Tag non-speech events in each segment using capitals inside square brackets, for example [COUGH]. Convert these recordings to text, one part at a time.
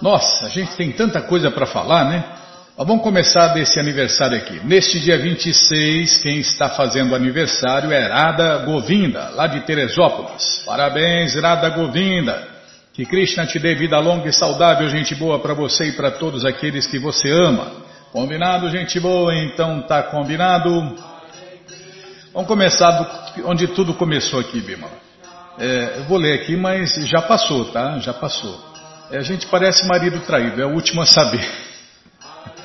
Nossa, a gente tem tanta coisa para falar, né? Mas vamos começar desse aniversário aqui. Neste dia 26, quem está fazendo aniversário é Radha Govinda, lá de Teresópolis. Parabéns, Radha Govinda. Que Krishna te dê vida longa e saudável, gente boa, para você e para todos aqueles que você ama. Combinado, gente boa? Então tá combinado. Vamos começar do, onde tudo começou aqui, Bima. É, eu vou ler aqui, mas já passou, tá? Já passou. É, a gente parece marido traído, é o último a saber. [LAUGHS]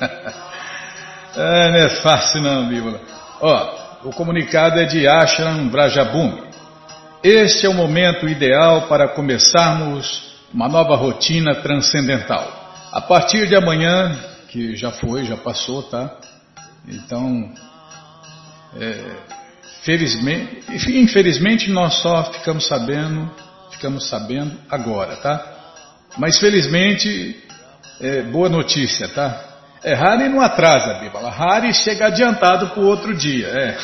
é, não é fácil não, Bíblia. Ó, o comunicado é de Ashram Vrajabhumi. Este é o momento ideal para começarmos uma nova rotina transcendental. A partir de amanhã, que já foi, já passou, tá? Então, é, felizmente, infelizmente nós só ficamos sabendo, ficamos sabendo agora, tá? Mas felizmente, é, boa notícia, tá? É, Hari não atrasa, Bíblia. Hari chega adiantado para o outro dia. É.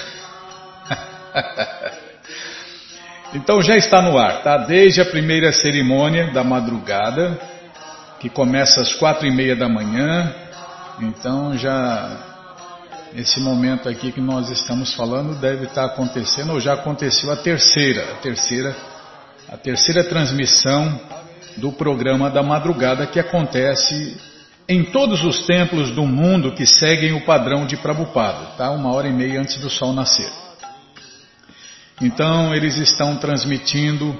[LAUGHS] então já está no ar, tá? Desde a primeira cerimônia da madrugada, que começa às quatro e meia da manhã. Então já esse momento aqui que nós estamos falando deve estar acontecendo ou já aconteceu a terceira, a terceira, a terceira transmissão do programa da madrugada que acontece em todos os templos do mundo que seguem o padrão de Prabhupada, tá? Uma hora e meia antes do sol nascer. Então eles estão transmitindo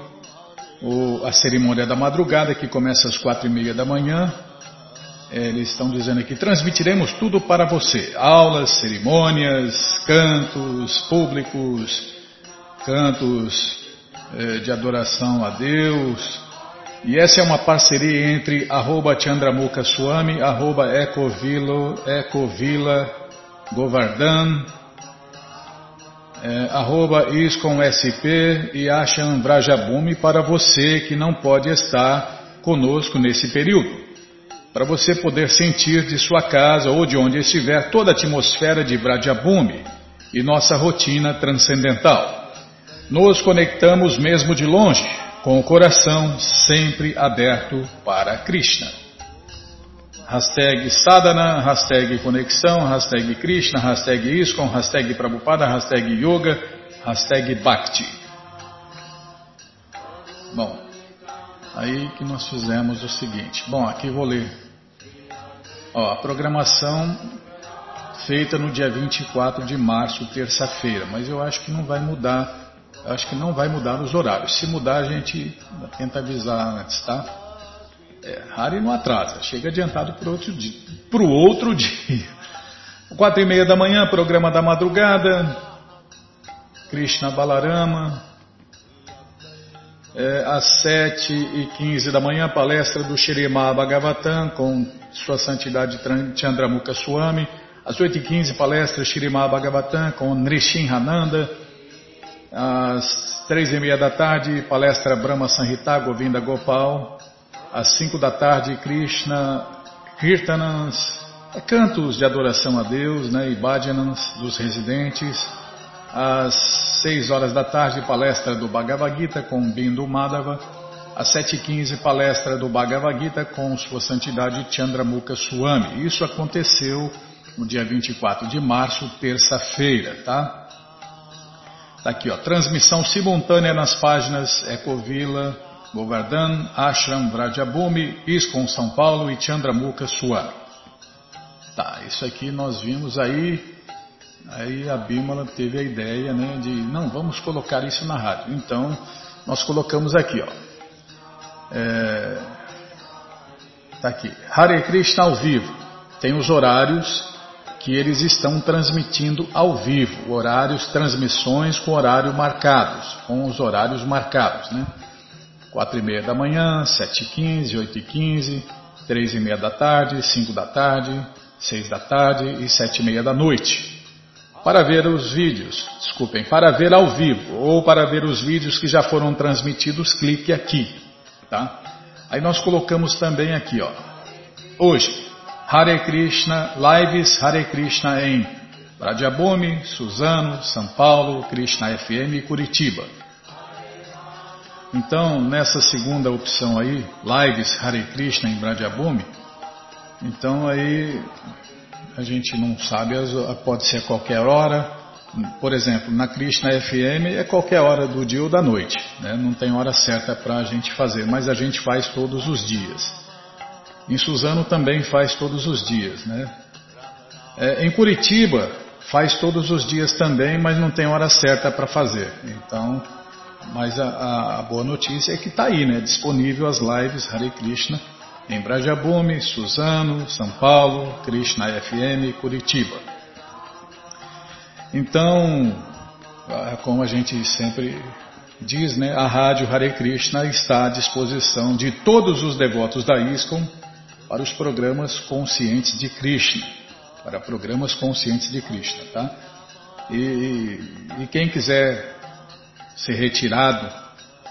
o, a cerimônia da madrugada que começa às quatro e meia da manhã. Eles estão dizendo aqui: transmitiremos tudo para você: aulas, cerimônias, cantos públicos, cantos é, de adoração a Deus e essa é uma parceria entre arroba Chandramukha Swami, Ecovilo, Ecovila Govardhan, é, arroba Iscom SP e Asham Vrajabhumi para você que não pode estar conosco nesse período. Para você poder sentir de sua casa ou de onde estiver toda a atmosfera de Vrajabhumi e nossa rotina transcendental. Nos conectamos mesmo de longe com o coração sempre aberto para Krishna. Hashtag sadhana, hashtag conexão, hashtag Krishna, hashtag ISKCON, hashtag Prabhupada, hashtag yoga, hashtag bhakti. Bom, aí que nós fizemos o seguinte. Bom, aqui vou ler. Ó, a programação feita no dia 24 de março, terça-feira, mas eu acho que não vai mudar acho que não vai mudar os horários. Se mudar, a gente tenta avisar antes, tá? É, Hari não atrasa, chega adiantado para outro dia. Para o outro [LAUGHS] dia. Quatro e meia da manhã, programa da madrugada. Krishna Balarama. É, às sete e quinze da manhã, palestra do Shirima Bhagavatam com Sua Santidade Chandramukha Swami. Às oito e quinze, palestra Shirima Bhagavatam com Nrishinhananda. Às três e meia da tarde, palestra Brahma Sanhita Govinda Gopal. Às cinco da tarde, Krishna Kirtanans, é cantos de adoração a Deus, né, e bhajanans dos residentes. Às seis horas da tarde, palestra do Bhagavad Gita com Bindu Madhava. Às sete e quinze, palestra do Bhagavad Gita com Sua Santidade Chandramukha Swami. Isso aconteceu no dia 24 de março, terça-feira, tá? Está aqui, ó, transmissão simultânea nas páginas Ecovila, Govardhan, Ashram, Vrajabhumi, ISCOM São Paulo e Chandramukha Swami. Tá, isso aqui nós vimos aí, aí a Bimala teve a ideia, né, de, não, vamos colocar isso na rádio. Então, nós colocamos aqui, ó. É, tá aqui, Hare Krishna ao vivo. Tem os horários que eles estão transmitindo ao vivo, horários, transmissões com horário marcados, com os horários marcados, né? Quatro e meia da manhã, sete e quinze, oito e quinze, três e meia da tarde, cinco da tarde, seis da tarde e sete e meia da noite. Para ver os vídeos, desculpem, para ver ao vivo ou para ver os vídeos que já foram transmitidos, clique aqui, tá? Aí nós colocamos também aqui, ó. Hoje, Hare Krishna, lives Hare Krishna em Bradiabome, Suzano, São Paulo, Krishna FM e Curitiba. Então, nessa segunda opção aí, lives Hare Krishna em Bradyabhumi, então aí a gente não sabe, pode ser a qualquer hora. Por exemplo, na Krishna FM é qualquer hora do dia ou da noite, né? não tem hora certa para a gente fazer, mas a gente faz todos os dias. Em Suzano também faz todos os dias. Né? É, em Curitiba faz todos os dias também, mas não tem hora certa para fazer. Então, mas a, a, boa notícia é que está aí, né? Disponível as lives Hare Krishna em Brajabumi, Suzano, São Paulo, Krishna FM, Curitiba. Então, como a gente sempre diz, né, a rádio Hare Krishna está à disposição de todos os devotos da ISKCON para os programas conscientes de Krishna, para programas conscientes de Krishna, tá? E, e quem quiser ser retirado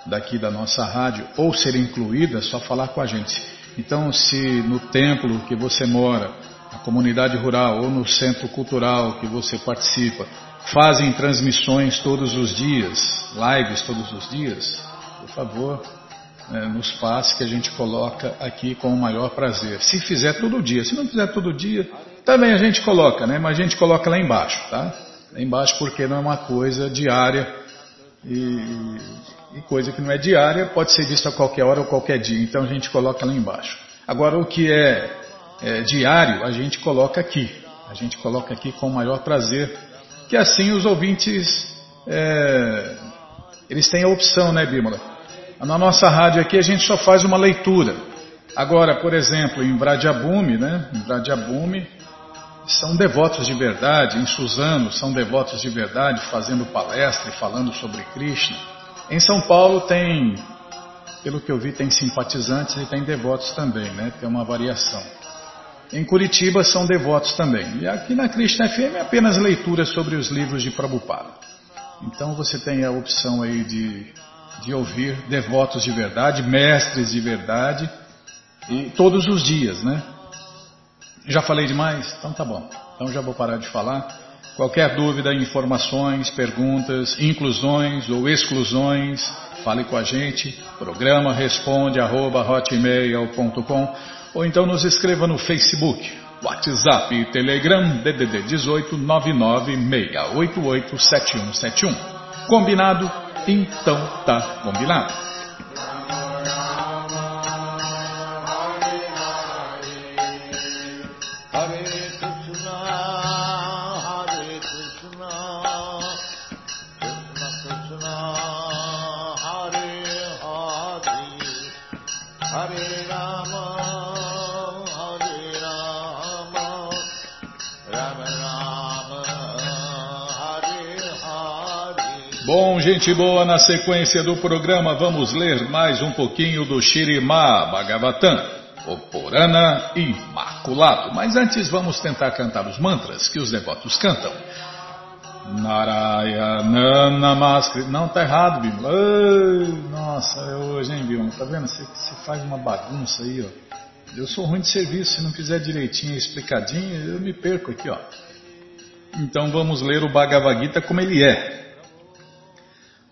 daqui da nossa rádio ou ser incluído, é só falar com a gente. Então, se no templo que você mora, na comunidade rural ou no centro cultural que você participa, fazem transmissões todos os dias, lives todos os dias, por favor, é, nos passe que a gente coloca aqui com o maior prazer. Se fizer todo dia, se não fizer todo dia, também a gente coloca, né? Mas a gente coloca lá embaixo, tá? Lá embaixo porque não é uma coisa diária e, e coisa que não é diária pode ser vista a qualquer hora ou qualquer dia, então a gente coloca lá embaixo. Agora, o que é, é diário, a gente coloca aqui. A gente coloca aqui com o maior prazer, que assim os ouvintes, é, eles têm a opção, né, Bímola? Na nossa rádio aqui a gente só faz uma leitura. Agora, por exemplo, em Bradiabume, né? Em Bradiabume, são devotos de verdade, em Suzano são devotos de verdade, fazendo palestra e falando sobre Krishna. Em São Paulo tem, pelo que eu vi, tem simpatizantes e tem devotos também, né? Tem uma variação. Em Curitiba são devotos também. E aqui na Krishna FM é apenas leitura sobre os livros de Prabhupada. Então você tem a opção aí de, de ouvir devotos de verdade, mestres de verdade, e todos os dias, né? Já falei demais? Então tá bom. Então já vou parar de falar. Qualquer dúvida, informações, perguntas, inclusões ou exclusões, fale com a gente. Programa responde arroba hotmail.com ou então nos escreva no Facebook, WhatsApp e Telegram DDD 18 996887171. Combinado? Então tá combinado. Gente boa, na sequência do programa vamos ler mais um pouquinho do Shirimá Bhagavatam, o Purana Imaculado. Mas antes vamos tentar cantar os mantras que os devotos cantam. Narayana Namaskri. Não, tá errado, Bimba. nossa, é hoje, hein, Bimba? Tá vendo? Você, você faz uma bagunça aí, ó. Eu sou ruim de serviço, se não fizer direitinho, explicadinho, eu me perco aqui, ó. Então vamos ler o Bhagavad Gita como ele é.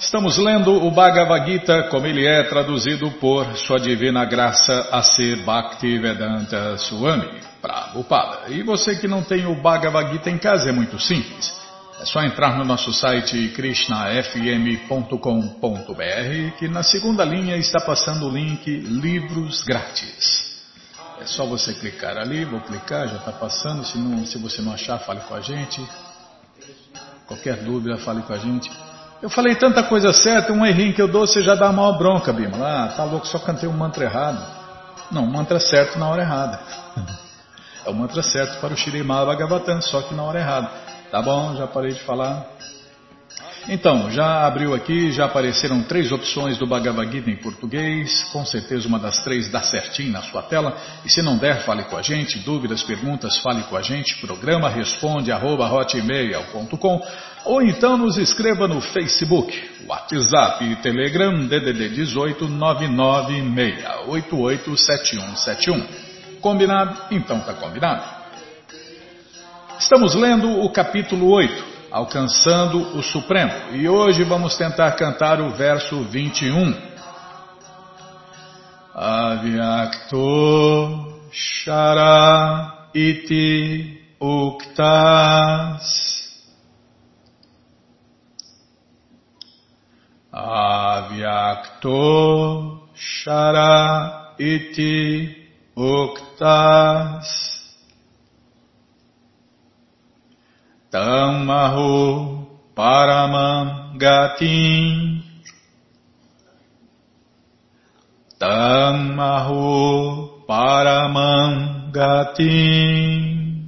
Estamos lendo o Bhagavad Gita como ele é traduzido por Sua Divina Graça A.C. Bhaktivedanta Swami Prabhupada. E você que não tem o Bhagavad Gita em casa é muito simples. É só entrar no nosso site krishnafm.com.br que na segunda linha está passando o link Livros Grátis. É só você clicar ali, vou clicar, já está passando. Se, não, se você não achar, fale com a gente. Qualquer dúvida, fale com a gente. Eu falei tanta coisa certa, um errinho que eu dou, você já dá a maior bronca, Bima. Ah, tá louco, só cantei um mantra errado. Não, mantra certo na hora errada. [LAUGHS] É o mantra certo para o Shirimá Bhagavatam, só que na hora errada. Tá bom, já parei de falar. Então, já abriu aqui, já apareceram três opções do Bhagavad Gita em português. Com certeza uma das três dá certinho na sua tela. E se não der, fale com a gente. Dúvidas, perguntas, fale com a gente. Programa responde arroba hotmail.com ou então nos escreva no Facebook, WhatsApp e Telegram DDD 18 996887171. Combinado? Então tá combinado. Estamos lendo o capítulo 8 alcançando o Supremo. E hoje vamos tentar cantar o verso 21. Avyakto Shara Iti Uktas Avyakto Shara Iti Uktas Tamaho Paramam Gatim. Tamaho Paramam Gatim.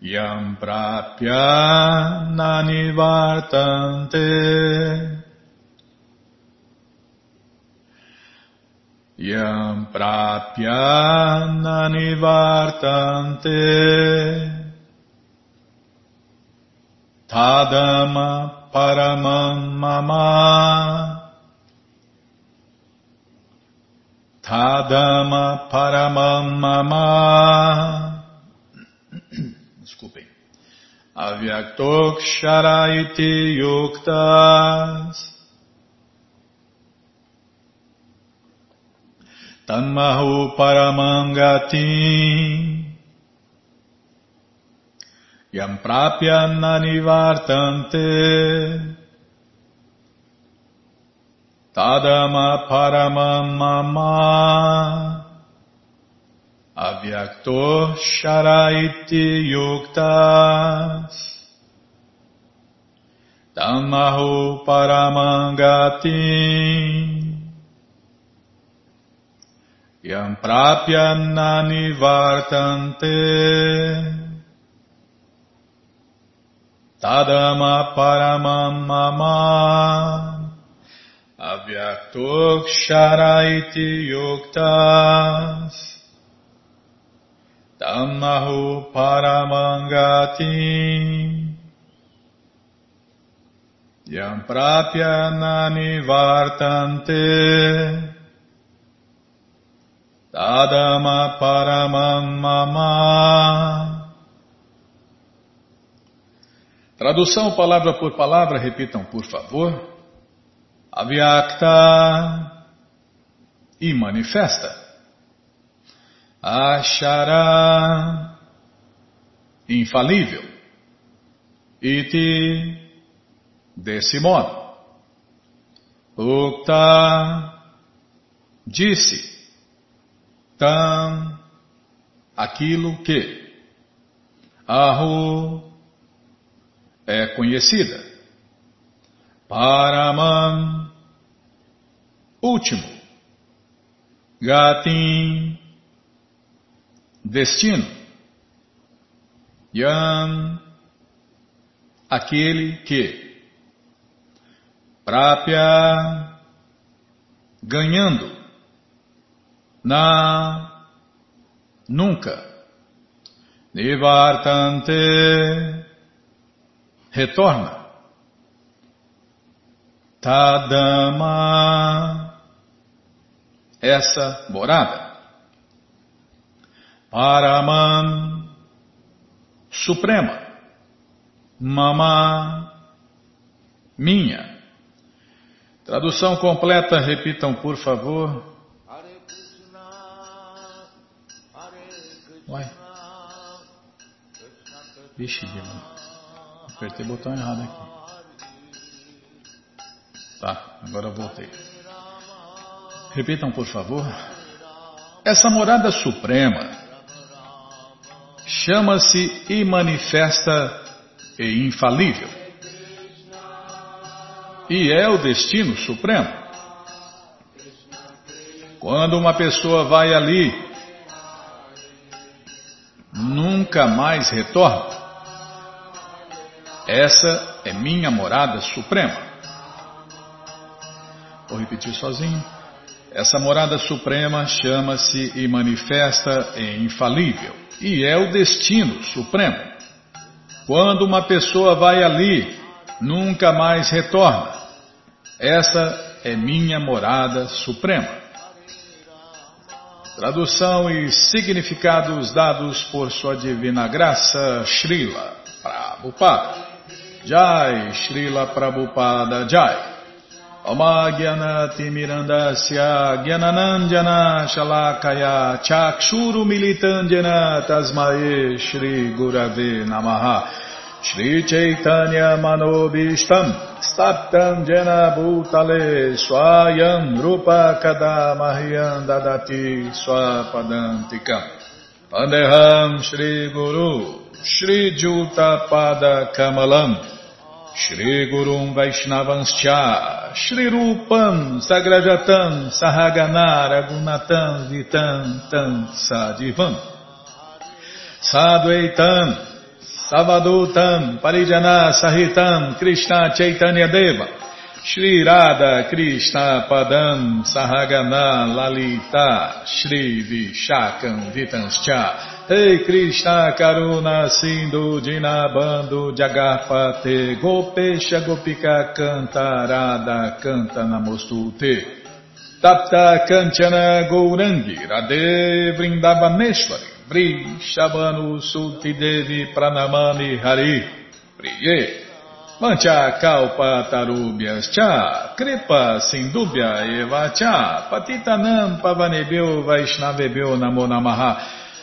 Yam Prapya Nanivartante. Yam Prapya Nanivartante Tadama Paramam Mama. Tadama Paramam Mama. [CLEARS THROAT] Desculpem. Avyaktoksharayiti Yuktas Tanmahu Paramangatim Yam prapya nanivartante Tadama paramam mama. Avyakto sharaiti yuktas Dhammahu paramangati. Yam prapya nanivartante Tadama Paramam Mama Avyaktoksaraiti Yuktas Dhammahu Paramangati. Yam Prapya Nani Vartante. Tadama Paramam Mama Tradução palavra por palavra, repitam por favor. Avyakta e manifesta. Achara infalível. Iti desse modo. Ukta disse. Tam aquilo que. Ahu é conhecida. Paraman, último. Gatim, destino. Yam, aquele que. Prapya, ganhando. Na, nunca. Nivartante, retorna. Tadama, essa morada. Paraman, suprema. Mama, minha. Tradução completa, repitam por favor. Vixe. Apertei o botão errado aqui. Tá, agora voltei. Repitam, por favor. Essa morada suprema chama-se e manifesta e infalível. E é o destino supremo. Quando uma pessoa vai ali, nunca mais retorna. Essa é minha morada suprema. Vou repetir sozinho. Essa morada suprema chama-se e manifesta em infalível e é o destino supremo. Quando uma pessoa vai ali, nunca mais retorna. Essa é minha morada suprema. Tradução e significados dados por Sua Divina Graça, Srila Prabhupada. Jai, Srila Prabhupada Jai. Omagyanatimirandasya Gyananandjana Shalakaya Chakshuru Militandjana Tasmae Shri Gurave Namaha. Shri Chaitanya Manobishtam Staptam Jena Bhutale Swayam Rupa Kadamahyam Dadati Swapadantikam Pandeham Shri Guru Shri Juta Pada Kamalam Shri Gurum Vaishnavanscha, Shri Rupam Sagrajatam Sahagana Ragunatam Vitam Tam Sadivam. Sadvaitam Savadutam Parijana Sahitam Krishna Chaitanya Deva Shri Radha Krishna Padam Sahagana Lalita Shri Vishakam Vitanscha Rei Krishna Karuna Sindhu Dinabando Jagarpate Gopesha Gopika Cantarada Canta Namostute. Tapta Kanchana Gourangi Radhe Vrindavaneshwari Vri Shabanu Sulti Devi Pranamani Hari Priye. Mancha Kalpa Tarubhyas Cha Kripa Sindubhya Eva Cha Patitanam Pavanebeu Vaishnavebeu Namo Namaha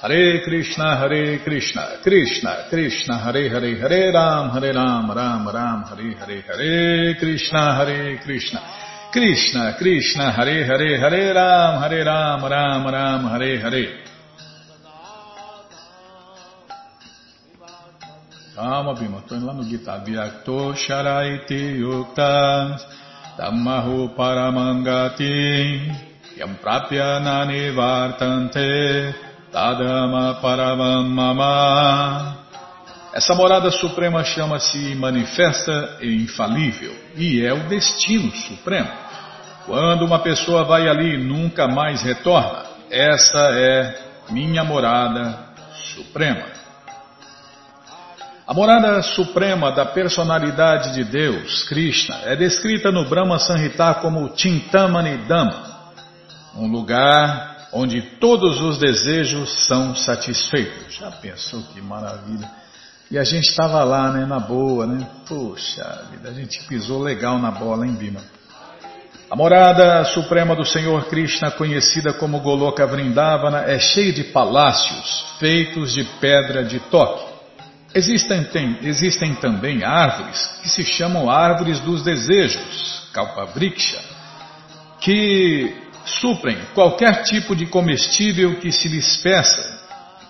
Hare Krishna, Hare Krishna, Krishna, Krishna, Hare Hare, Hare Ram, Hare Ram, Ram Ram, Hare Hare, Hare Krishna, Hare Krishna, Krishna, Krishna, Hare Hare, Hare Ram, Hare Ram, Ram Ram, Hare Hare. Calma, Bima, estou indo lá no guitar. Vyakto Sharaiti Yuktas Dhammahu Paramangati Yam Prapya Nani Vartante Tadama Paramama. Essa morada suprema chama-se manifesta e infalível e é o destino supremo. Quando uma pessoa vai ali e nunca mais retorna, essa é minha morada suprema. A morada suprema da personalidade de Deus, Krishna, é descrita no Brahma Sanhita como Chintamani Dhamma, um lugar onde todos os desejos são satisfeitos. Já pensou que maravilha? E a gente estava lá, né, na boa, né? Poxa vida, a gente pisou legal na bola, hein, Bima? A morada suprema do Senhor Krishna, conhecida como Goloka Vrindavana, é cheia de palácios feitos de pedra de toque. Existem, tem, existem também árvores que se chamam árvores dos desejos, Kalpavriksha, que suprem qualquer tipo de comestível que se lhes peça.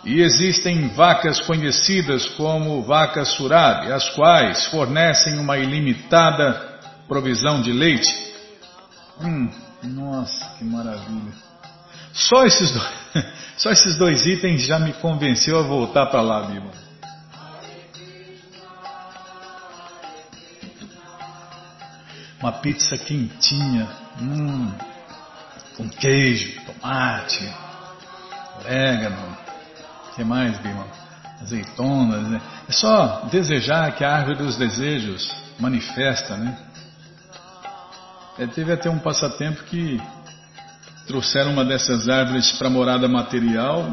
E existem vacas conhecidas como vacas surabi, as quais fornecem uma ilimitada provisão de leite. Hum, nossa, que maravilha. Só esses, dois, [LAUGHS] só esses dois itens já me convenceu a voltar para lá, Bíblia. Uma pizza quentinha. Hum com queijo, tomate, orégano, o que mais, Bima? Azeitonas, né? É só desejar que a árvore dos desejos manifesta, né? É, teve até um passatempo que trouxeram uma dessas árvores para morada material.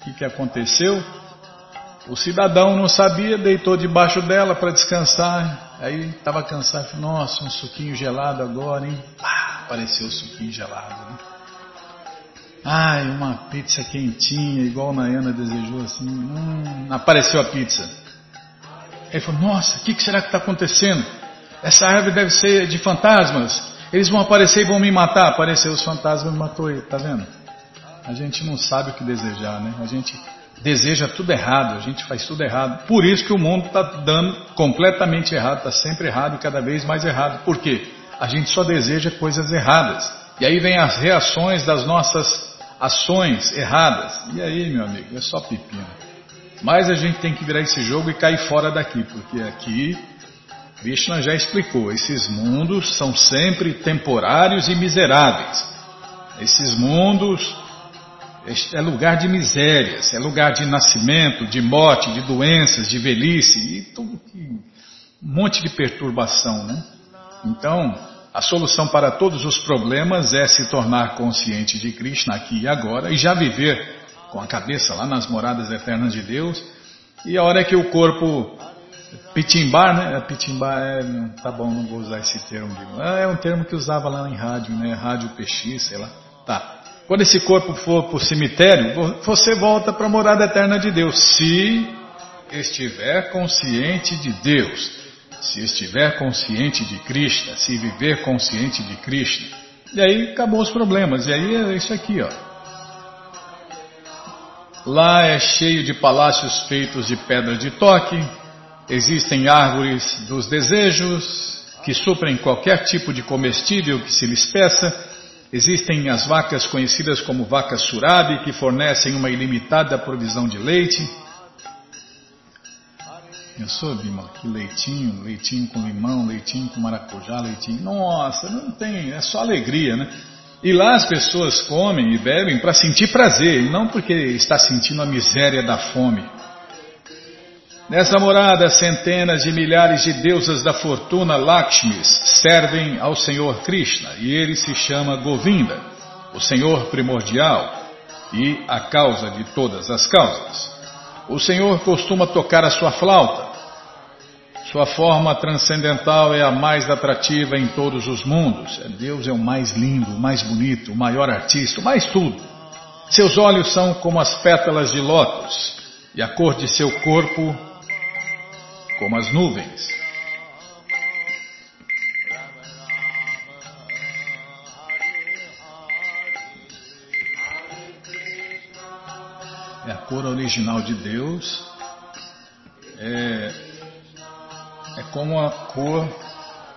O que, que aconteceu? O cidadão não sabia, deitou debaixo dela para descansar. Aí estava cansado, falou, nossa, um suquinho gelado agora, hein? Apareceu o suquinho gelado. Né? Ai, uma pizza quentinha, igual a Nayana desejou assim. Hum, apareceu a pizza. Ele falou, nossa, o que, que será que está acontecendo? essa árvore deve ser de fantasmas. Eles vão aparecer e vão me matar. Apareceu os fantasmas e matou ele, tá vendo? A gente não sabe o que desejar, né? A gente deseja tudo errado, a gente faz tudo errado. Por isso que o mundo está dando completamente errado, está sempre errado e cada vez mais errado. Por quê? A gente só deseja coisas erradas. E aí vem as reações das nossas ações erradas. E aí, meu amigo, é só pepino. Mas a gente tem que virar esse jogo e cair fora daqui, porque aqui Krishna já explicou, esses mundos são sempre temporários e miseráveis. Esses mundos é lugar de misérias, é lugar de nascimento, de morte, de doenças, de velhice e tudo um monte de perturbação, né? Então, a solução para todos os problemas é se tornar consciente de Krishna aqui e agora e já viver com a cabeça lá nas moradas eternas de Deus. E a hora que o corpo pitimbar, né? Pitimbar é, tá bom, não vou usar esse termo. É um termo que usava lá em rádio, né? Rádio PX, sei lá. Tá. Quando esse corpo for para o cemitério, você volta para a morada eterna de Deus, se estiver consciente de Deus, se estiver consciente de Krishna, se viver consciente de Krishna. E aí acabou os problemas. E aí é isso aqui, ó. Lá é cheio de palácios feitos de pedra de toque, existem árvores dos desejos que suprem qualquer tipo de comestível que se lhes peça Existem as vacas conhecidas como vacas surabi, que fornecem uma ilimitada provisão de leite. Eu sou, Bima, que leitinho, leitinho com limão, leitinho com maracujá, leitinho. Nossa, não tem, é só alegria, né? E lá as pessoas comem e bebem para sentir prazer, e não porque está sentindo a miséria da fome. Nessa morada, centenas de milhares de deusas da fortuna Lakshmis servem ao Senhor Krishna e ele se chama Govinda, o Senhor primordial e a causa de todas as causas. O Senhor costuma tocar a sua flauta. Sua forma transcendental é a mais atrativa em todos os mundos. Deus é o mais lindo, o mais bonito, o maior artista, o mais tudo. Seus olhos são como as pétalas de lótus e a cor de seu corpo como as nuvens. É a cor original de Deus. É, é como a cor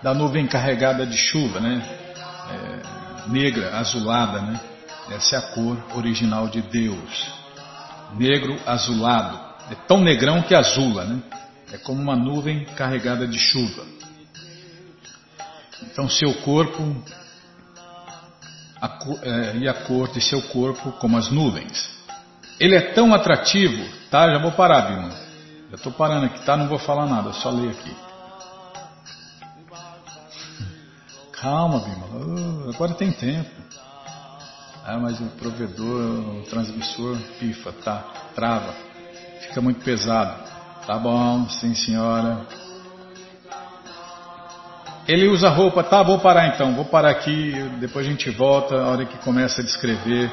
da nuvem carregada de chuva, né? É, negra, azulada, né? Essa é a cor original de Deus. Negro azulado. É tão negrão que azula, né? É como uma nuvem carregada de chuva. Então, seu corpo a, é, e a cor de seu corpo como as nuvens. Ele é tão atrativo, tá? Já vou parar, Bima. Já estou parando aqui, tá? Não vou falar nada, só ler aqui. Calma, Bima. Uh, agora tem tempo. Ah, mas o provedor, o transmissor pifa, tá? Trava. Fica muito pesado. Tá bom, sim senhora. Ele usa roupa, tá, vou parar então, vou parar aqui, depois a gente volta, a hora que começa a descrever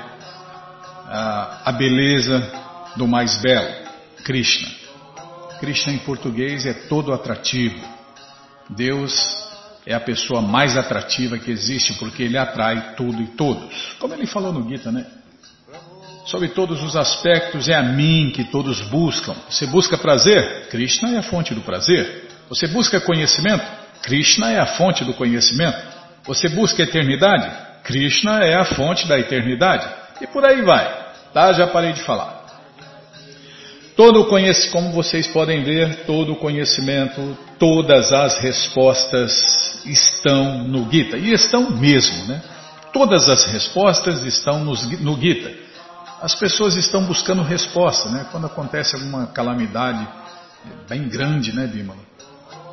a, a beleza do mais belo, Krishna. Krishna em português é todo atrativo. Deus é a pessoa mais atrativa que existe porque ele atrai tudo e todos. Como ele falou no Gita, né? Sobre todos os aspectos, é a mim que todos buscam. Você busca prazer? Krishna é a fonte do prazer. Você busca conhecimento? Krishna é a fonte do conhecimento. Você busca eternidade? Krishna é a fonte da eternidade. E por aí vai. Tá? Já parei de falar. Todo conhecimento, como vocês podem ver, todo conhecimento, todas as respostas estão no Gita. E estão mesmo, né? Todas as respostas estão no Gita as pessoas estão buscando resposta, né? Quando acontece alguma calamidade bem grande, né, Bímola?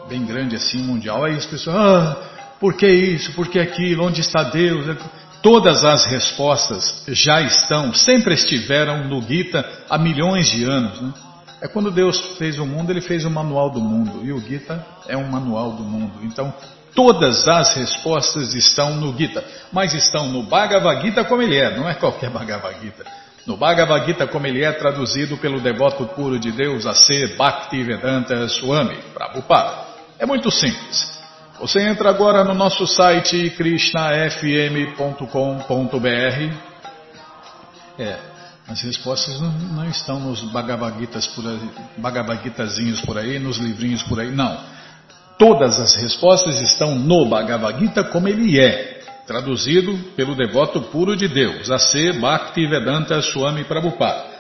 Bem grande assim, mundial, aí as pessoas, ah, por que isso, por que aquilo, onde está Deus? Todas as respostas já estão, sempre estiveram no Gita há milhões de anos, né? É quando Deus fez o mundo, ele fez o manual do mundo, e o Gita é um manual do mundo. Então, todas as respostas estão no Gita, mas estão no Bhagavad Gita como ele é, não é qualquer [LAUGHS] Bhagavad Gita. No Bhagavad Gita, como ele é traduzido pelo devoto puro de Deus a ser Bhakti Vedanta Swami Prabhupada. É muito simples. Você entra agora no nosso site krishnafm.com.br. É, as respostas não, não estão nos Bhagavad, por aí, Bhagavad Gitazinhos por aí, nos livrinhos por aí, não. Todas as respostas estão no Bhagavad Gita como ele é, traduzido pelo devoto puro de Deus, A.C. Bhaktivedanta Swami Prabhupada.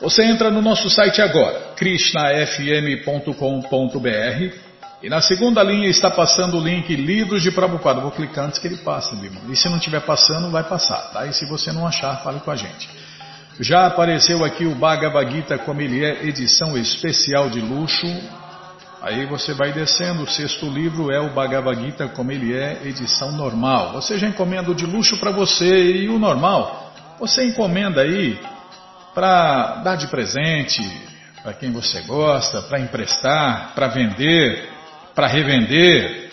Você entra no nosso site agora, krishnafm.com.br e na segunda linha está passando o link Livros de Prabhupada. Vou clicar antes que ele passe, Bima. E se não estiver passando, vai passar, tá? E se você não achar, fale com a gente. Já apareceu aqui o Bhagavad Gita como ele é, edição especial de luxo. Aí você vai descendo, o sexto livro é o Bhagavad Gita como ele é, edição normal. Você já encomenda o de luxo para você e o normal. Você encomenda aí para dar de presente para quem você gosta, para emprestar, para vender, para revender.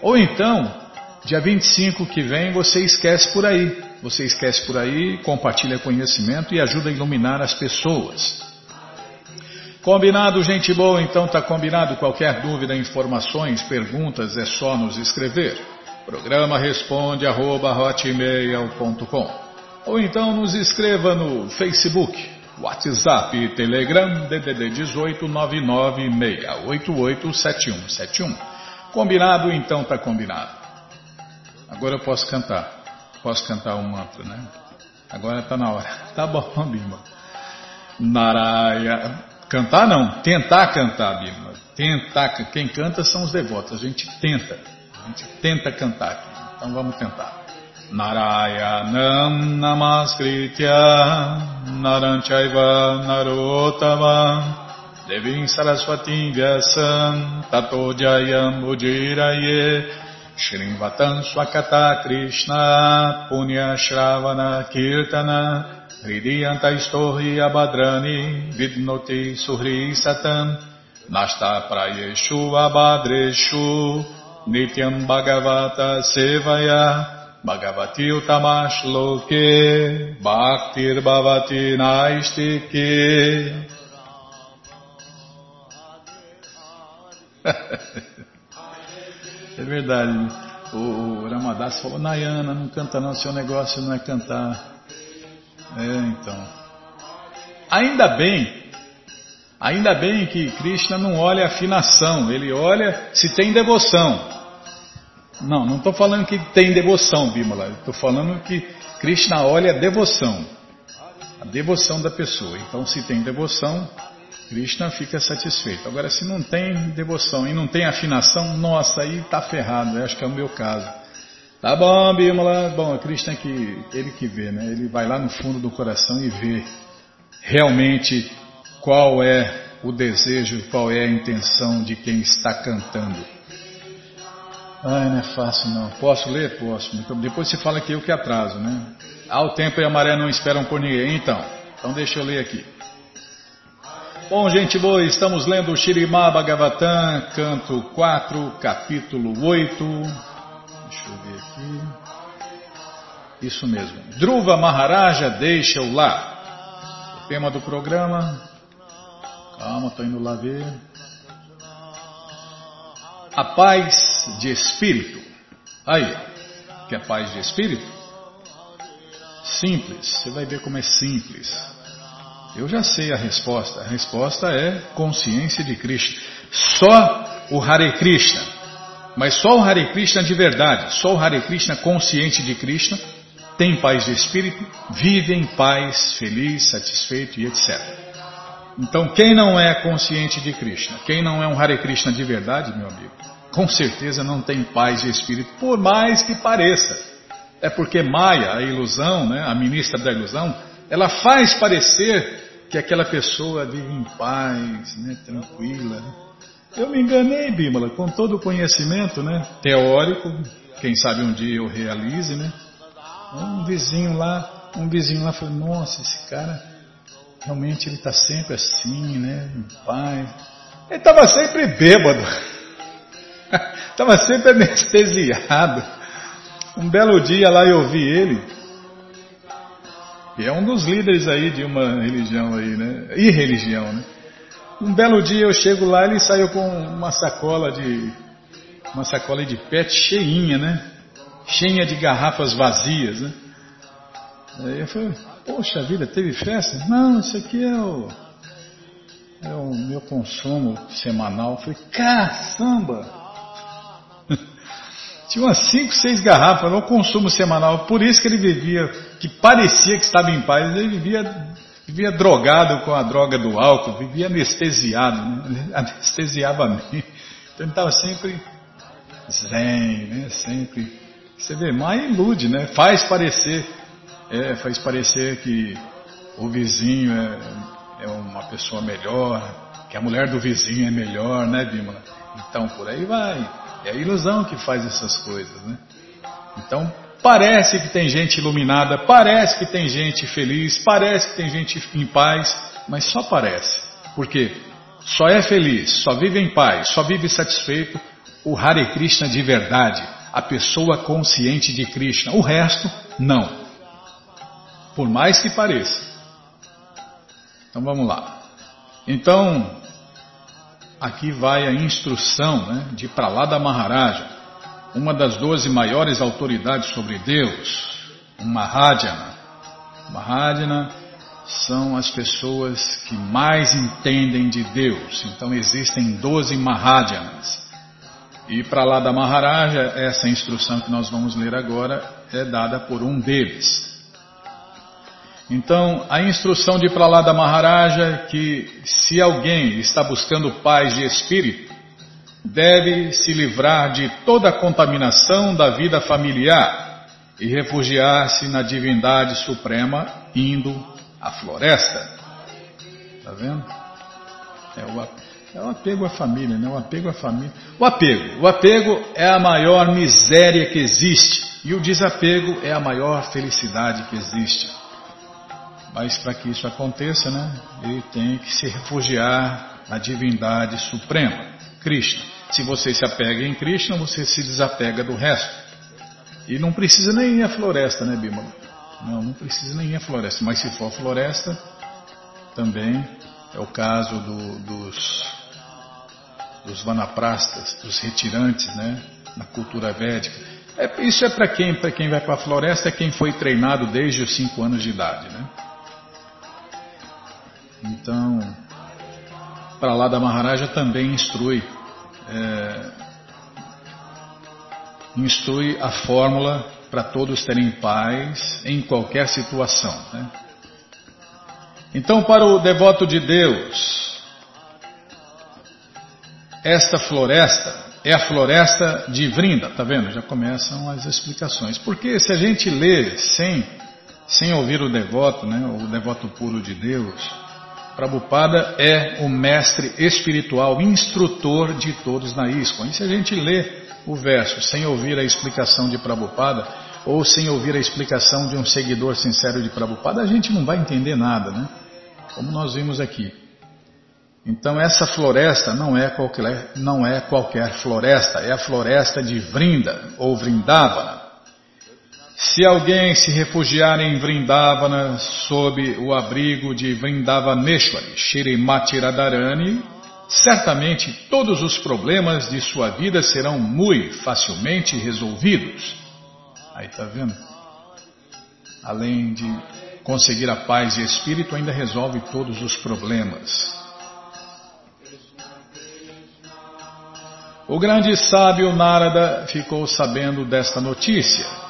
Ou então, dia 25 que vem, você esquece por aí. Você esquece por aí, compartilha conhecimento e ajuda a iluminar as pessoas. Combinado, gente boa? Então tá combinado. Qualquer dúvida, informações, perguntas, é só nos escrever. Programa responde arroba, ou então nos escreva no Facebook, WhatsApp, Telegram, DDD 18 996887171. Combinado? Então tá combinado. Agora eu posso cantar. Posso cantar um mantra, né? Agora está na hora. Tá bom, [LAUGHS] Bima. Naraya. Cantar não, tentar cantar, Bima. Tentar. Quem canta são os devotos. A gente tenta. A gente tenta cantar aqui. Então vamos tentar. Narayanam Namaskritya Naranchaiva Narotama Devim Saraswati Vyasam Tato Jayam Ujiraye Shrimvatan Swakata Krishna Punya Shravana Kirtana Hridiyanta Istorhi Abhadrani Vidnoti Suhri Satam Nasta Prayeshu Abhadreshu Nityam Bhagavata Sevaya Bhagavati Utamash Loke Bhaktir Bhavati Naistike [LAUGHS] É verdade. O Ramadas falou, Nayana, não canta não, seu negócio não é cantar. É, então. Ainda bem, ainda bem que Krishna não olha afinação, ele olha se tem devoção. Não, não estou falando que tem devoção, Bimala. Estou falando que Krishna olha a devoção. A devoção da pessoa. Então, se tem devoção, Krishna fica satisfeito. Agora, se não tem devoção e não tem afinação, nossa, aí está ferrado. Eu acho que é o meu caso. Tá bom, Bimala. Bom, Krishna é que ele que vê, né? Ele vai lá no fundo do coração e vê realmente qual é o desejo, qual é a intenção de quem está cantando. Ai, não é fácil não. Posso ler? Posso. Depois se fala que eu que atraso, né? Ah, o tempo e a maré não esperam por ninguém. Então, então deixa eu ler aqui. Bom, gente boa, estamos lendo o Shirimá Bhagavatam, canto 4, capítulo 8. Deixa eu ver aqui. Isso mesmo. Dhruva Maharaja deixa-o lá. O tema do programa. Calma, estou indo lá ver. A paz de espírito. Aí, que é paz de espírito? Simples, você vai ver como é simples. Eu já sei a resposta. A resposta é consciência de Krishna. Só o Hare Krishna, mas só o Hare Krishna de verdade, só o Hare Krishna consciente de Krishna tem paz de espírito, vive em paz, feliz, satisfeito e etc. Então, quem não é consciente de Krishna, quem não é um Hare Krishna de verdade, meu amigo, com certeza não tem paz de espírito, por mais que pareça. É porque Maya, a ilusão, né, a ministra da ilusão, ela faz parecer que aquela pessoa vive em paz, né, tranquila. Né? Eu me enganei, Bímola, com todo o conhecimento né, teórico, quem sabe um dia eu realize, né? Um vizinho lá, um vizinho lá falou, nossa, esse cara realmente ele está sempre assim, né? Em paz. Ele estava sempre bêbado, [LAUGHS] estava sempre anestesiado. Um belo dia lá eu vi ele, e é um dos líderes aí de uma religião aí, né? Irreligião, né? Um belo dia eu chego lá, ele saiu com uma sacola de, uma sacola de pet cheinha, né? Cheia de garrafas vazias, né? Aí eu falei, poxa vida, teve festa? Não, isso aqui é o, é o meu consumo semanal. Eu falei, caçamba! [LAUGHS] Tinha umas 5, 6 garrafas no consumo semanal. Por isso que ele vivia, que parecia que estava em paz, ele vivia, vivia drogado com a droga do álcool, vivia anestesiado, né? [LAUGHS] anestesiava bem. Então ele estava sempre zen, né? sempre. Você vê, mas ilude, né? Faz parecer, é, faz parecer que o vizinho é, é uma pessoa melhor, que a mulher do vizinho é melhor, né, Bímola? Então por aí vai. É a ilusão que faz essas coisas, né? Então, parece que tem gente iluminada, parece que tem gente feliz, parece que tem gente em paz, mas só parece. Porque só é feliz, só vive em paz, só vive satisfeito o Hare Krishna de verdade, a pessoa consciente de Krishna. O resto, não. Por mais que pareça. Então vamos lá. Então, aqui vai a instrução né, de Pralada Maharaja, uma das doze maiores autoridades sobre Deus, um Mahajana. Mahajana são as pessoas que mais entendem de Deus. Então existem doze Mahajanas. E para lá da Maharaja, essa instrução que nós vamos ler agora é dada por um deles. Então, a instrução de Pralada Maharaja é que se alguém está buscando paz de espírito, deve se livrar de toda a contaminação da vida familiar e refugiar-se na divindade suprema, indo à floresta. Está vendo? É o, é o apego à família, né? O apego à família. O apego. O apego é a maior miséria que existe. E o desapego é a maior felicidade que existe. Mas para que isso aconteça, né, ele tem que se refugiar na divindade suprema, Krishna. Se você se apega em Krishna, você se desapega do resto. E não precisa nem ir à floresta, né, Bímola? Não, não precisa nem ir à floresta. Mas se for floresta, também é o caso do, dos, dos vanaprastas, dos retirantes, né, na cultura védica. É, isso é para quem, para quem vai para a floresta, é quem foi treinado desde os 5 anos de idade, né? Então, para lá da Maharaja também instrui, é, instrui a fórmula para todos terem paz em qualquer situação. Né? Então, para o devoto de Deus, esta floresta é a floresta de Vrinda, tá vendo? Já começam as explicações. Porque se a gente lê sem, sem ouvir o devoto, né, o devoto puro de Deus, Prabhupada é o mestre espiritual, instrutor de todos na ISKCON. E se a gente lê o verso sem ouvir a explicação de Prabhupada, ou sem ouvir a explicação de um seguidor sincero de Prabhupada, a gente não vai entender nada, né? Como nós vimos aqui. Então essa floresta não é qualquer, não é qualquer floresta, é a floresta de Vrinda ou Vrindavana. Se alguém se refugiar em Vrindavana sob o abrigo de Vrindavaneshwari, Shirimati Radharani, certamente todos os problemas de sua vida serão muito facilmente resolvidos. Aí está vendo? Além de conseguir a paz de espírito, ainda resolve todos os problemas. O grande sábio Narada ficou sabendo desta notícia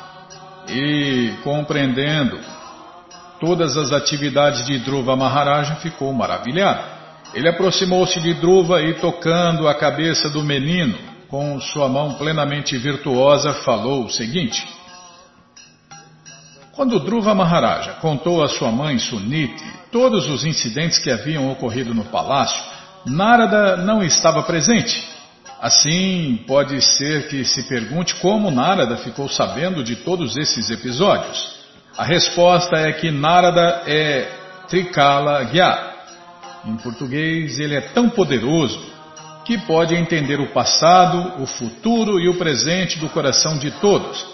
e compreendendo todas as atividades de Dhruva Maharaja, ficou maravilhado. Ele aproximou-se de Dhruva e, tocando a cabeça do menino com sua mão plenamente virtuosa, falou o seguinte: Quando Dhruva Maharaja contou à sua mãe Suniti todos os incidentes que haviam ocorrido no palácio, Narada não estava presente. Assim, pode ser que se pergunte como Narada ficou sabendo de todos esses episódios. A resposta é que Narada é Trikala Gya. Em português, ele é tão poderoso que pode entender o passado, o futuro e o presente do coração de todos,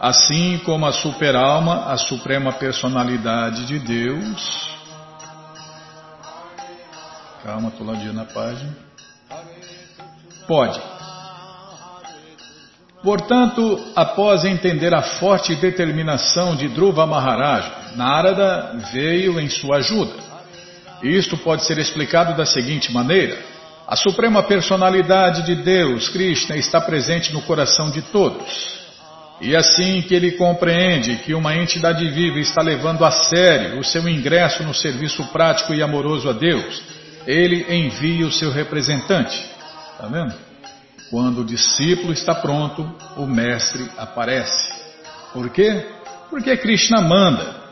assim como a superalma, a suprema personalidade de Deus. Calma, estou lá na página. Pode. Portanto, após entender a forte determinação de Dhruva Maharaj, Narada veio em sua ajuda. Isto pode ser explicado da seguinte maneira: a suprema personalidade de Deus, Krishna, está presente no coração de todos. E assim que ele compreende que uma entidade viva está levando a sério o seu ingresso no serviço prático e amoroso a Deus, ele envia o seu representante. Está vendo? Quando o discípulo está pronto, o mestre aparece. Por quê? Porque Krishna manda.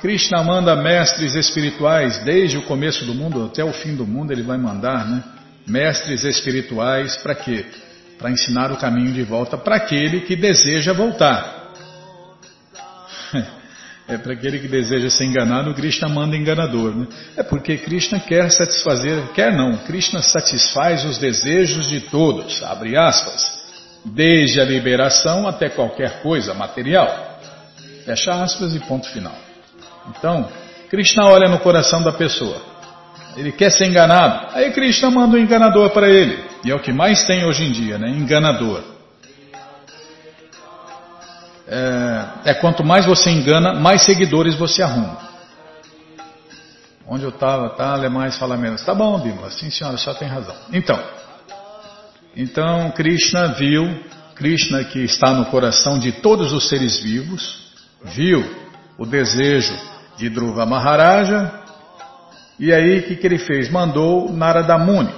Krishna manda mestres espirituais desde o começo do mundo até o fim do mundo, ele vai mandar, né? Mestres espirituais para quê? Para ensinar o caminho de volta para aquele que deseja voltar. [LAUGHS] É para aquele que deseja ser enganado, Krishna manda enganador. Né? É porque Krishna quer satisfazer, quer não, Krishna satisfaz os desejos de todos, abre aspas, desde a liberação até qualquer coisa material. Fecha aspas e ponto final. Então, Krishna olha no coração da pessoa. Ele quer ser enganado. Aí Krishna manda um enganador para ele. E é o que mais tem hoje em dia, né? Enganador é, é quanto mais você engana, mais seguidores você arruma. Onde eu estava, tá, alemães fala menos. Tá bom, Bíblia, sim senhora, só tem razão. Então, então Krishna viu, Krishna que está no coração de todos os seres vivos, viu o desejo de Dhruva Maharaja, e aí o que, que ele fez? Mandou Narada Muni.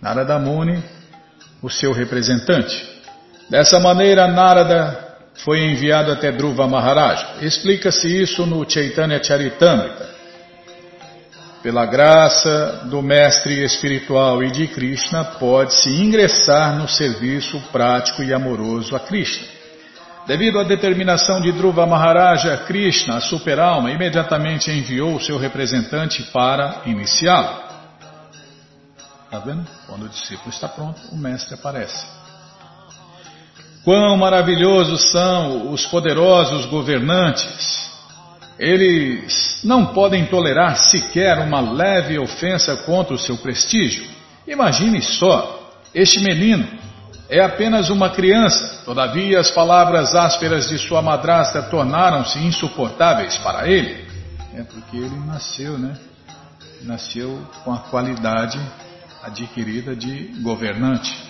Narada Muni, o seu representante. Dessa maneira, Narada foi enviado até Dhruva Maharaj. Explica-se isso no Chaitanya Charitamrita. Pela graça do mestre espiritual e de Krishna, pode-se ingressar no serviço prático e amoroso a Krishna. Devido à determinação de Dhruva Maharaja, Krishna, a superalma, imediatamente enviou seu representante para iniciá-lo. Está vendo? Quando o discípulo está pronto, o mestre aparece. Quão maravilhosos são os poderosos governantes! Eles não podem tolerar sequer uma leve ofensa contra o seu prestígio. Imagine só, este menino é apenas uma criança, todavia as palavras ásperas de sua madrasta tornaram-se insuportáveis para ele. É porque ele nasceu, né? Nasceu com a qualidade adquirida de governante.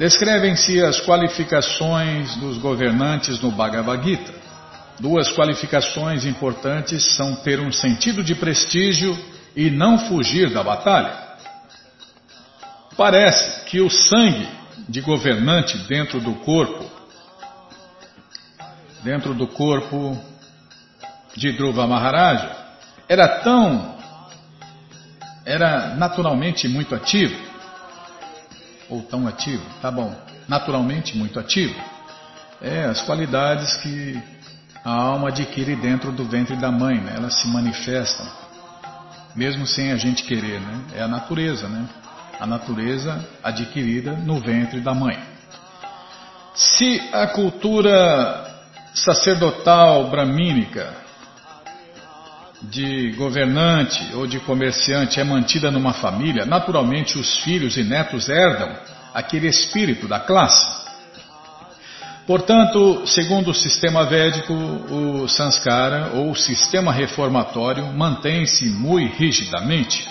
Descrevem-se as qualificações dos governantes no Bhagavad Gita. Duas qualificações importantes são ter um sentido de prestígio e não fugir da batalha. Parece que o sangue de governante dentro do corpo, dentro do corpo de Dhruva Maharaja, era tão, era naturalmente muito ativo, ou tão ativo, tá bom, naturalmente muito ativo. É, as qualidades que a alma adquire dentro do ventre da mãe, né? elas se manifestam, mesmo sem a gente querer, né? é a natureza, né? a natureza adquirida no ventre da mãe. Se a cultura sacerdotal bramínica de governante ou de comerciante é mantida numa família, naturalmente os filhos e netos herdam aquele espírito da classe. Portanto, segundo o sistema védico, o sanskara ou sistema reformatório mantém-se muito rigidamente.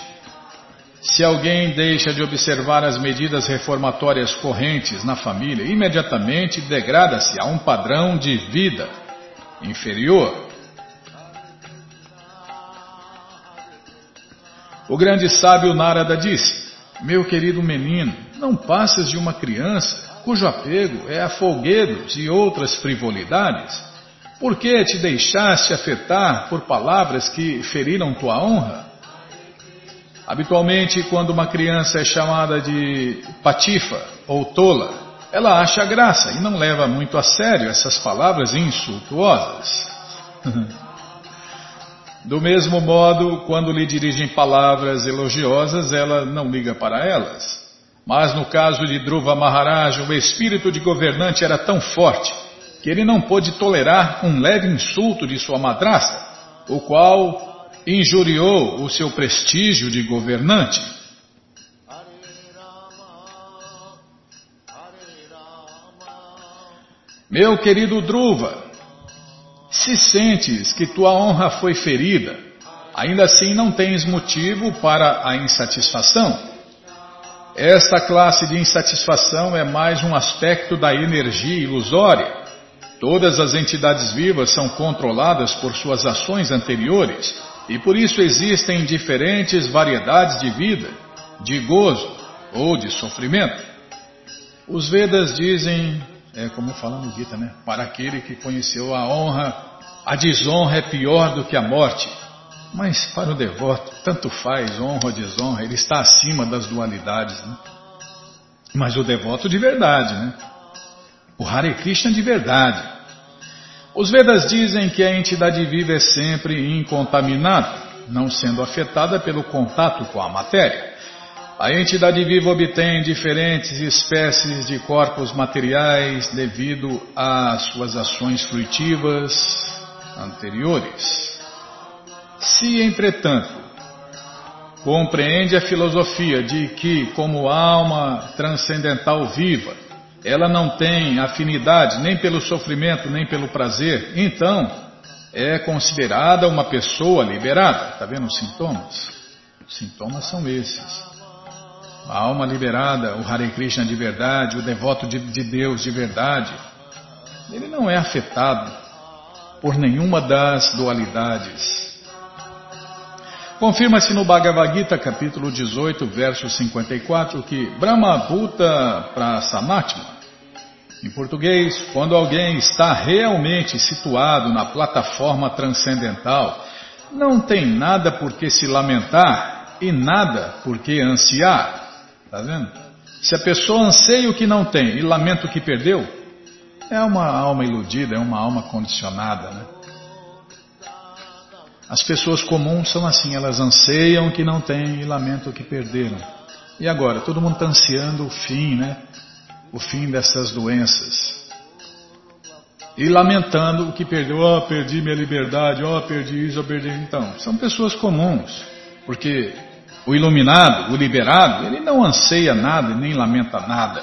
Se alguém deixa de observar as medidas reformatórias correntes na família, imediatamente degrada-se a um padrão de vida inferior. O grande sábio Narada disse: Meu querido menino, não passas de uma criança cujo apego é a folguedos e outras frivolidades. Por que te deixaste afetar por palavras que feriram tua honra? Habitualmente, quando uma criança é chamada de patifa ou tola, ela acha graça e não leva muito a sério essas palavras insultuosas. [LAUGHS] Do mesmo modo, quando lhe dirigem palavras elogiosas, ela não liga para elas. Mas no caso de Dhruva Maharaj, o espírito de governante era tão forte que ele não pôde tolerar um leve insulto de sua madrasta, o qual injuriou o seu prestígio de governante. Meu querido Dhruva, se sentes que tua honra foi ferida, ainda assim não tens motivo para a insatisfação. Esta classe de insatisfação é mais um aspecto da energia ilusória. Todas as entidades vivas são controladas por suas ações anteriores e por isso existem diferentes variedades de vida, de gozo ou de sofrimento. Os Vedas dizem é como fala no Gita, né? Para aquele que conheceu a honra, a desonra é pior do que a morte. Mas para o devoto, tanto faz honra ou desonra, ele está acima das dualidades, né? Mas o devoto de verdade, né? O Hare Krishna de verdade. Os Vedas dizem que a entidade viva é sempre incontaminada, não sendo afetada pelo contato com a matéria. A entidade viva obtém diferentes espécies de corpos materiais devido às suas ações fruitivas anteriores. Se, entretanto, compreende a filosofia de que, como alma transcendental viva, ela não tem afinidade nem pelo sofrimento nem pelo prazer, então é considerada uma pessoa liberada. Está vendo os sintomas? Os sintomas são esses a alma liberada, o Hare Krishna de verdade, o devoto de, de Deus de verdade, ele não é afetado por nenhuma das dualidades. Confirma-se no Bhagavad Gita, capítulo 18, verso 54, que Brahma Bhuta Prasamatma, em português, quando alguém está realmente situado na plataforma transcendental, não tem nada por que se lamentar e nada por que ansiar. Está vendo? Se a pessoa anseia o que não tem e lamenta o que perdeu, é uma alma iludida, é uma alma condicionada, né? As pessoas comuns são assim, elas anseiam o que não têm e lamentam o que perderam. E agora, todo mundo está ansiando o fim, né? O fim dessas doenças. E lamentando o que perdeu, oh, perdi minha liberdade, oh, perdi isso, oh, perdi. Então, são pessoas comuns, porque o iluminado, o liberado, ele não anseia nada e nem lamenta nada.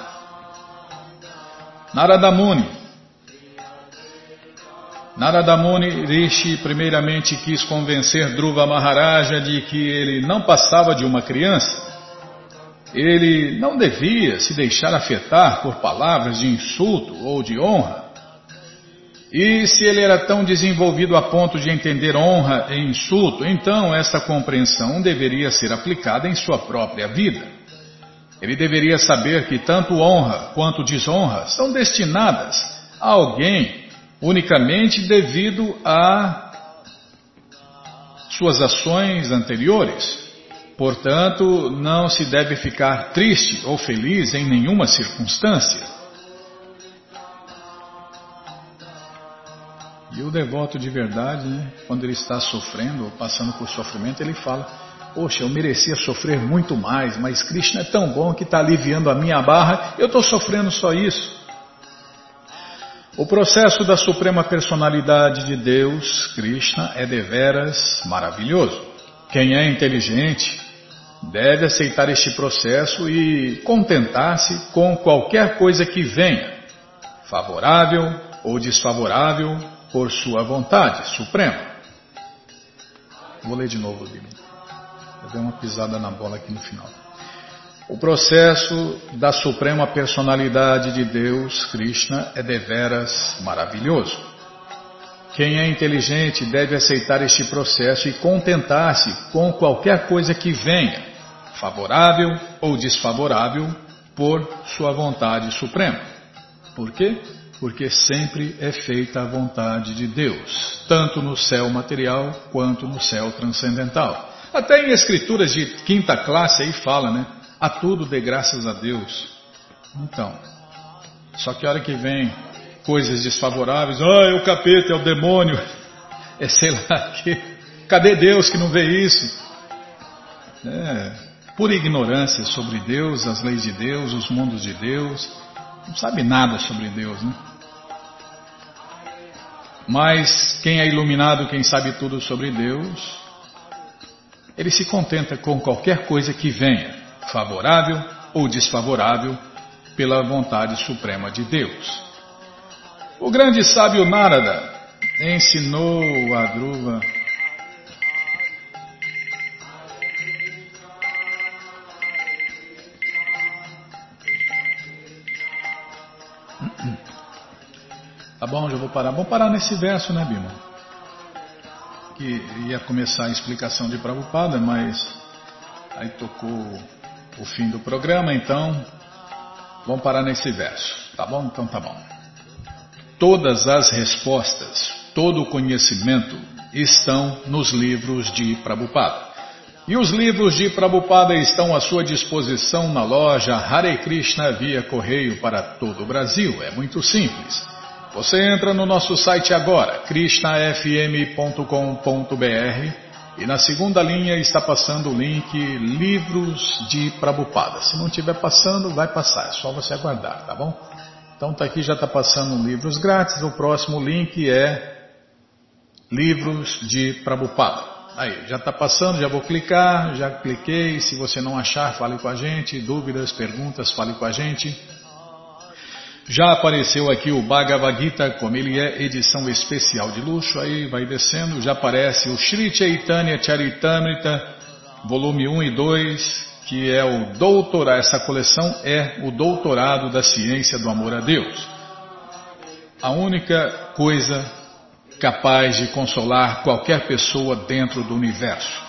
Narada Muni. Narada Muni Rishi primeiramente quis convencer Dhruva Maharaja de que ele não passava de uma criança. Ele não devia se deixar afetar por palavras de insulto ou de honra. E se ele era tão desenvolvido a ponto de entender honra e insulto, então essa compreensão deveria ser aplicada em sua própria vida. Ele deveria saber que tanto honra quanto desonra são destinadas a alguém unicamente devido a suas ações anteriores. Portanto, não se deve ficar triste ou feliz em nenhuma circunstância. E o devoto de verdade, né, quando ele está sofrendo ou passando por sofrimento, ele fala: Poxa, eu merecia sofrer muito mais, mas Krishna é tão bom que está aliviando a minha barra, eu estou sofrendo só isso. O processo da Suprema Personalidade de Deus, Krishna, é deveras maravilhoso. Quem é inteligente deve aceitar este processo e contentar-se com qualquer coisa que venha, favorável ou desfavorável, por sua vontade suprema. Vou ler de novo o livro. Eu dei uma pisada na bola aqui no final. O processo da suprema personalidade de Deus, Krishna, é deveras maravilhoso. Quem é inteligente deve aceitar este processo e contentar-se com qualquer coisa que venha, favorável ou desfavorável, por sua vontade suprema. Por quê? porque sempre é feita a vontade de Deus, tanto no céu material quanto no céu transcendental. Até em escrituras de quinta classe aí fala, né? A tudo dê graças a Deus. Então, só que a hora que vem coisas desfavoráveis, ah, é o capeta, é o demônio, [LAUGHS] é sei lá que. Cadê Deus que não vê isso? É, por ignorância sobre Deus, as leis de Deus, os mundos de Deus, não sabe nada sobre Deus, né? Mas quem é iluminado, quem sabe tudo sobre Deus, ele se contenta com qualquer coisa que venha, favorável ou desfavorável, pela vontade suprema de Deus. O grande sábio Narada ensinou a Druva Tá bom, já vou parar. Vamos parar nesse verso, né, Bima? Que ia começar a explicação de Prabhupada, mas aí tocou o fim do programa, então vamos parar nesse verso. Tá bom? Então tá bom. Todas as respostas, todo o conhecimento estão nos livros de Prabhupada. E os livros de Prabhupada estão à sua disposição na loja Hare Krishna via correio para todo o Brasil. É muito simples. Você entra no nosso site agora, krishnafm.com.br e na segunda linha está passando o link Livros de Prabupada. Se não estiver passando, vai passar, é só você aguardar, tá bom? Então tá aqui, já está passando livros grátis, o próximo link é Livros de Prabupada. Aí, já está passando, já vou clicar, já cliquei, se você não achar, fale com a gente, dúvidas, perguntas, fale com a gente. Já apareceu aqui o Bhagavad Gita, como ele é edição especial de luxo, aí vai descendo, já aparece o Sri Chaitanya Charitamrita, volume 1 e 2, que é o doutorado, essa coleção é o doutorado da ciência do amor a Deus. A única coisa capaz de consolar qualquer pessoa dentro do universo.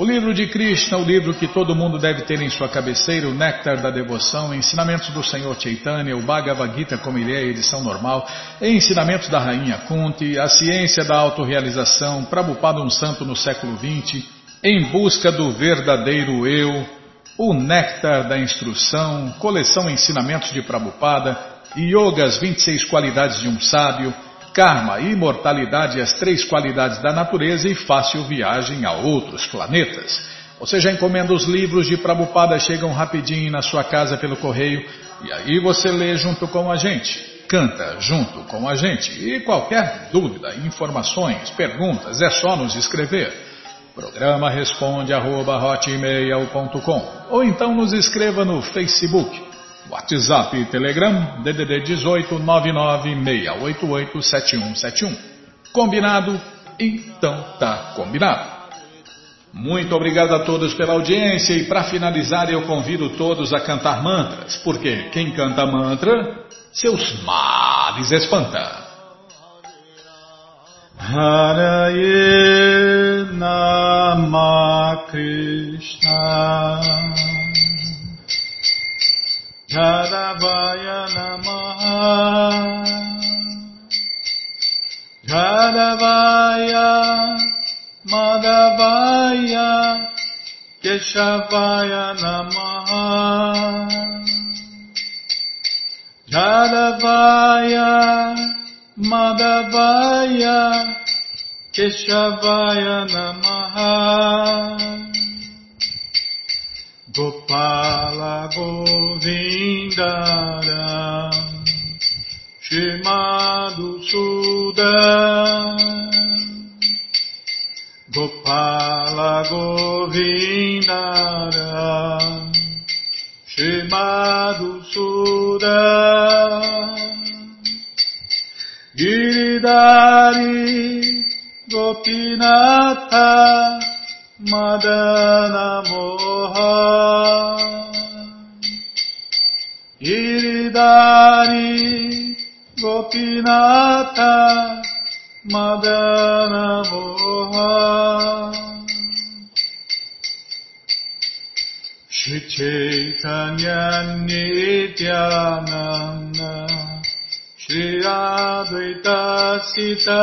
O livro de Krishna, o livro que todo mundo deve ter em sua cabeceira, o Néctar da Devoção, Ensinamentos do Senhor Chaitanya, o Bhagavad Gita como ele é, edição normal, Ensinamentos da Rainha Kunti, A Ciência da Autorrealização, Prabhupada um Santo no século XX, Em Busca do Verdadeiro Eu, o Néctar da Instrução, Coleção Ensinamentos de Prabhupada, Yoga, as 26 Qualidades de um Sábio, karma, imortalidade, as três qualidades da natureza e fácil viagem a outros planetas. Você já encomenda os livros de Prabhupada, chegam rapidinho na sua casa pelo correio e aí você lê junto com a gente, canta junto com a gente. E qualquer dúvida, informações, perguntas, é só nos escrever. Programa responde arroba, ou então nos escreva no Facebook WhatsApp e Telegram DDD 18 996887171. Combinado? Então tá combinado. Muito obrigado a todos pela audiência e para finalizar eu convido todos a cantar mantras, porque quem canta mantra, seus males espanta. Haraye Nama Krishna Jadavaya Namaha. Jadavaya Madhavaya Keshavaya Namaha. Jadavaya Madhavaya Keshavaya Namaha Gopala Govindara Shimadu Suda Gopala Govindara Shimadu Suda Giridari Gopinatha Madana Iridari Gopinata Madana Moha Shri Chaitanya Nityananda Shri Advaita Sita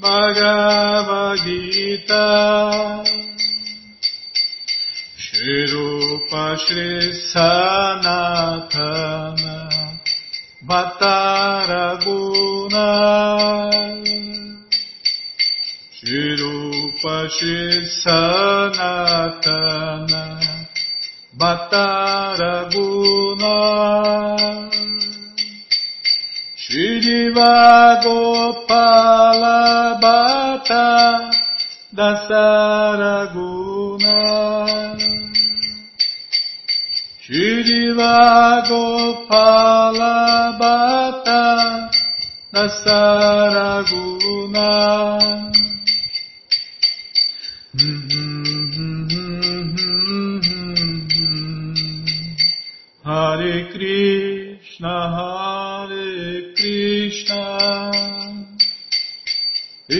Bhagavad Gita. Shri Rupa Shri Sanatana Bhattaraguna Krishna Shirupa Sanatana Bhattaraguna Gopala Bhatta Dasaraguna. Shriva Gopala Bhatta Dasaraguna. Hare Krishna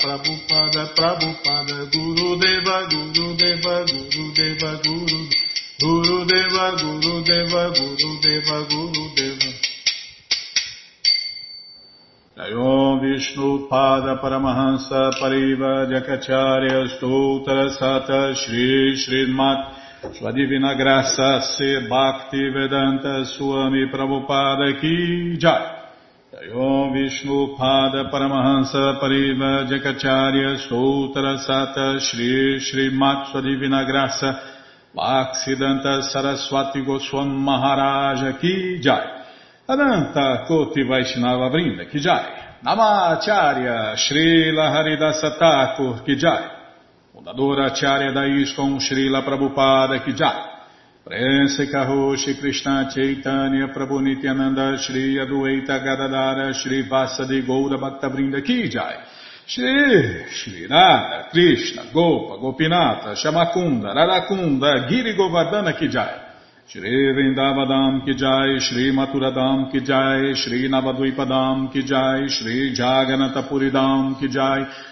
Prabhupada, Prabhupada, Guru Deva, Guru Deva, Guru Deva, Guru Guru Deva, Guru Deva, Guru Deva, Guru Deva. Jayom Vishnu Pada Paramahansa Pariva Jakacharya Stoutra Sata Shri Srimat Sua Divina Graça Se Bhakti Vedanta Swami Prabhupada Ki Jai Jayom Vishnu Pada Paramahansa Pariva Jakacharya Stoutra Sata Shri Shri Matsua Divina Graça Bhaksidanta Saraswati Goswam Maharaja Ki Jai Ananta Koti Vaishnava Vrinda Ki Jai Namacharya Srila Haridasa Thakur Ki Jai Fundadora Acharya da ISKCON Srila Prabhupada Ki Jai Prense Karoshi Krishna Chaitanya Prabhunityananda Shri Adueta Gadadara Shri Vasadi Gouda Ki Kijai Shri Shri Nada, Krishna Gopa Gopinata Shamakunda Radakunda Giri Govardhana Ki Kijai Shri Vrindavadam Kijai Shri Maturadam Kijai Shri Navadvipadam Kijai Shri Jagannathapuridam Kijai Shri